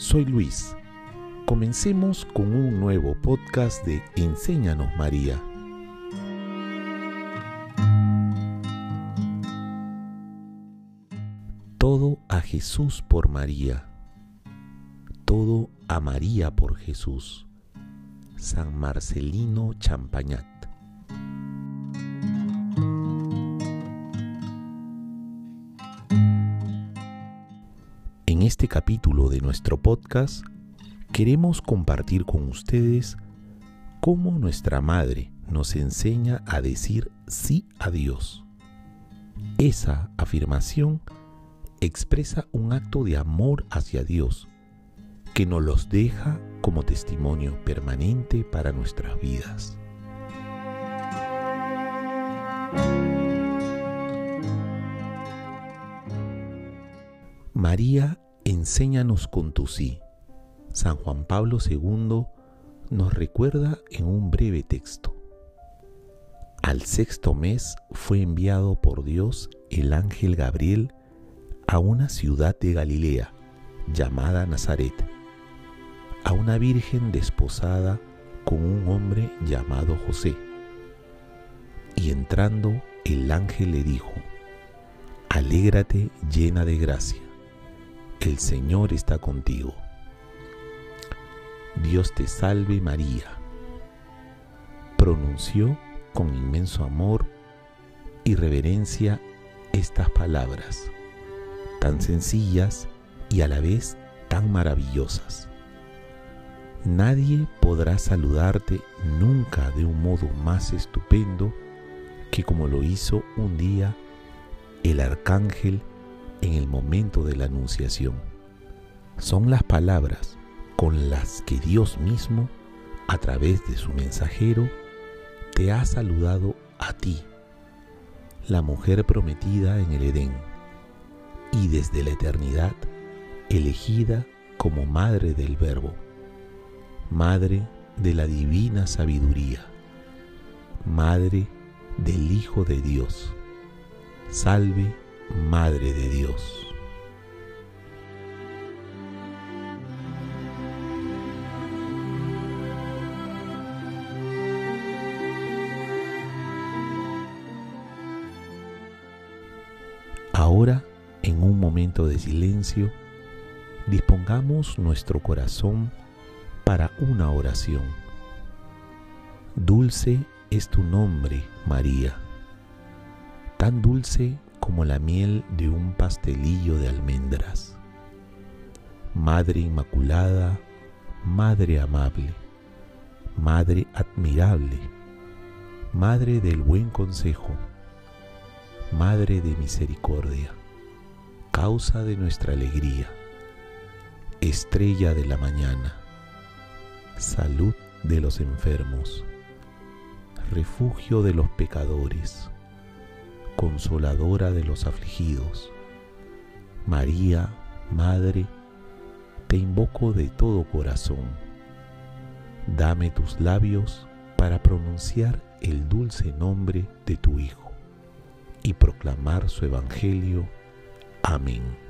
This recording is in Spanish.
soy Luis. Comencemos con un nuevo podcast de Enséñanos María. Todo a Jesús por María. Todo a María por Jesús. San Marcelino Champañat. Este capítulo de nuestro podcast queremos compartir con ustedes cómo nuestra madre nos enseña a decir sí a Dios. Esa afirmación expresa un acto de amor hacia Dios que nos los deja como testimonio permanente para nuestras vidas. María, enséñanos con tu sí. San Juan Pablo II nos recuerda en un breve texto. Al sexto mes fue enviado por Dios el ángel Gabriel a una ciudad de Galilea llamada Nazaret, a una virgen desposada con un hombre llamado José. Y entrando, el ángel le dijo, Alégrate llena de gracia el Señor está contigo. Dios te salve María. Pronunció con inmenso amor y reverencia estas palabras, tan sencillas y a la vez tan maravillosas. Nadie podrá saludarte nunca de un modo más estupendo que como lo hizo un día el arcángel en el momento de la anunciación. Son las palabras con las que Dios mismo, a través de su mensajero, te ha saludado a ti, la mujer prometida en el Edén, y desde la eternidad elegida como madre del Verbo, madre de la divina sabiduría, madre del Hijo de Dios. Salve Madre de Dios. Ahora, en un momento de silencio, dispongamos nuestro corazón para una oración. Dulce es tu nombre, María, tan dulce como la miel de un pastelillo de almendras. Madre Inmaculada, Madre amable, Madre admirable, Madre del buen consejo, Madre de misericordia, causa de nuestra alegría, estrella de la mañana, salud de los enfermos, refugio de los pecadores consoladora de los afligidos. María, Madre, te invoco de todo corazón. Dame tus labios para pronunciar el dulce nombre de tu Hijo y proclamar su Evangelio. Amén.